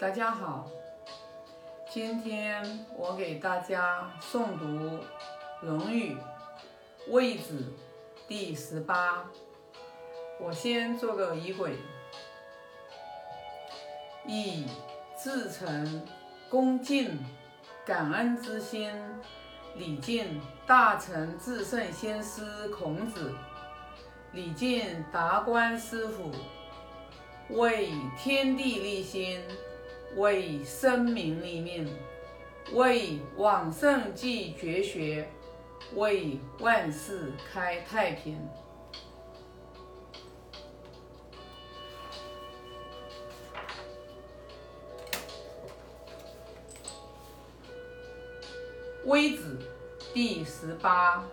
大家好，今天我给大家诵读《论语·卫子》第十八。我先做个仪轨：以至诚、恭敬、感恩之心，礼敬大成至圣先师孔子，礼敬达观师傅，为天地立心。为生民立命，为往圣继绝学，为万世开太平。微子第十八。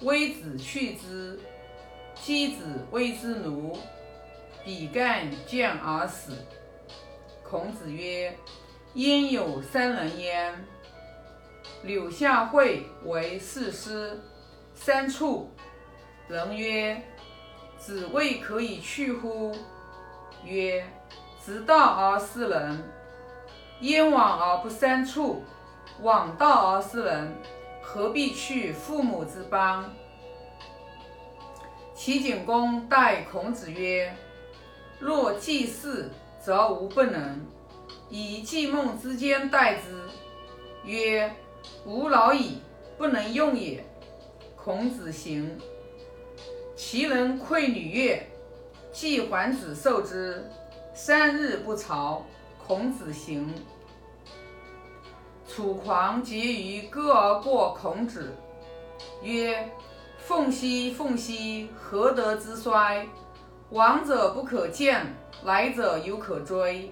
微子去之，妻子谓之奴，比干见而死。孔子曰：“焉有三人焉？柳下惠为士师，三处。人曰：‘子谓可以去乎？’曰：‘直道而思人，焉往而不三处？往道而思人，何必去父母之邦？’齐景公待孔子曰：‘若祭祀。’”则无不能，以季梦之间待之，曰：“吾老矣，不能用也。”孔子行。其人馈女乐，季桓子受之，三日不朝。孔子行。楚狂结于歌而过孔子，曰：“凤兮凤兮，何德之衰？王者不可见。”来者犹可追，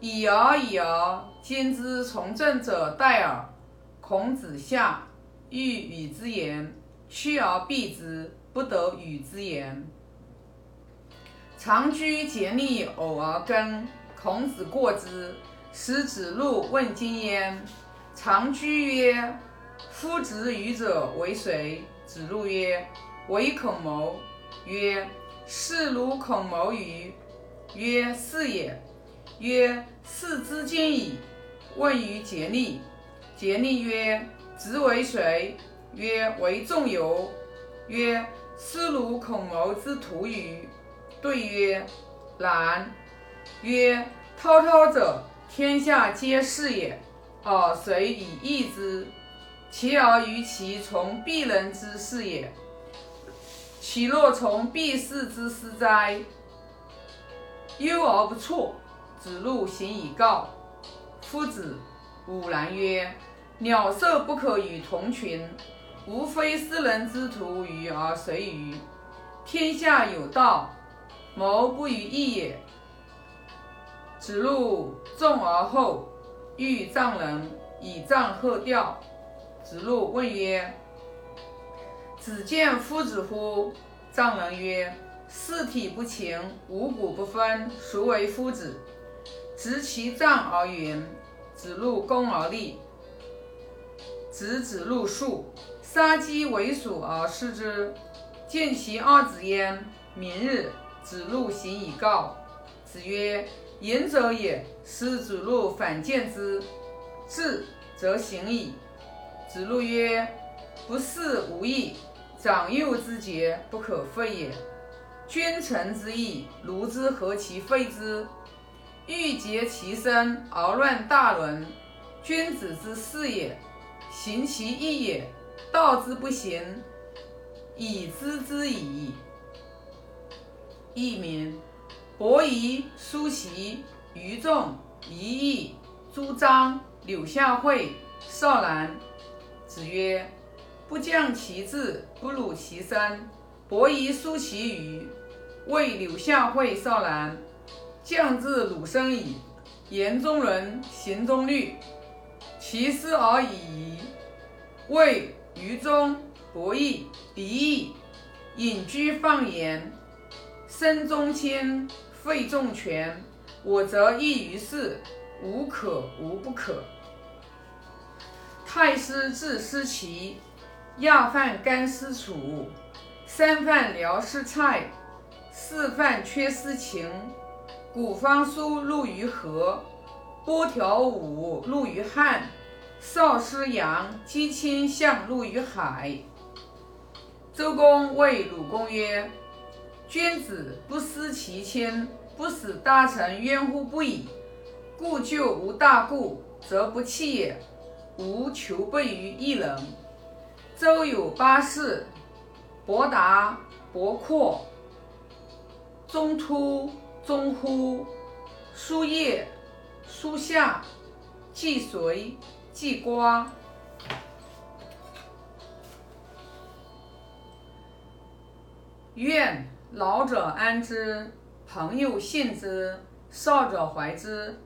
已而已而，今之从政者殆耳。孔子下，欲与之言，趋而避之，不得与之言。常居竭力，偶而耕。孔子过之，使子路问津焉。常居曰：“夫子语者为谁？”子路曰：“为孔谋。”曰：“是如孔谋与？”曰是也。曰是之今矣。问于竭力。竭力曰：子为谁？曰为仲由。曰斯如孔谋之徒与？对曰然。曰滔滔者，天下皆是也，而谁以易之？其而于其从鄙人之事也。其若从鄙视之师哉？忧而不辍。子路行以告夫子。武然曰：“鸟兽不可与同群，无非斯人之徒与而谁与？天下有道，谋不与义也。”子路重而后，欲葬人，以葬鹤吊。子路问曰：“子见夫子乎？”藏人曰：四体不勤，五谷不分，孰为夫子？执其杖而云。子路恭而立。子子路数，杀鸡为鼠而食之。见其二子焉。明日，子路行以告。子曰：“言者也。”是子路反见之。至，则行矣。子路曰：“不是无益，长幼之节，不可废也。”君臣之义，如之何其废之？欲竭其身而乱大伦，君子之事也。行其义也，道之不行，以知之矣。佚名：伯夷、叔齐、于仲、夷义、朱张、柳下惠、少南。子曰：不降其志，不辱其身。伯夷、叔齐、于为柳下惠、少男，降至鲁生矣。言中伦，行中律，其师而已矣。谓于中、伯益、鄙益，隐居放言，身中谦，费重权。我则异于事，无可无不可。太师治师齐，亚饭干师楚，三饭辽师蔡。四饭缺失情，古方书入于河，波条舞入于汉，少师扬击清象入于海。周公谓鲁公曰：“君子不思其亲，不使大臣冤乎不已。故就无大故，则不弃也。吾求不于一人。”周有八士：博达、博阔、中突、中乎、疏叶、疏下、既随、既瓜。愿老者安之，朋友信之，少者怀之。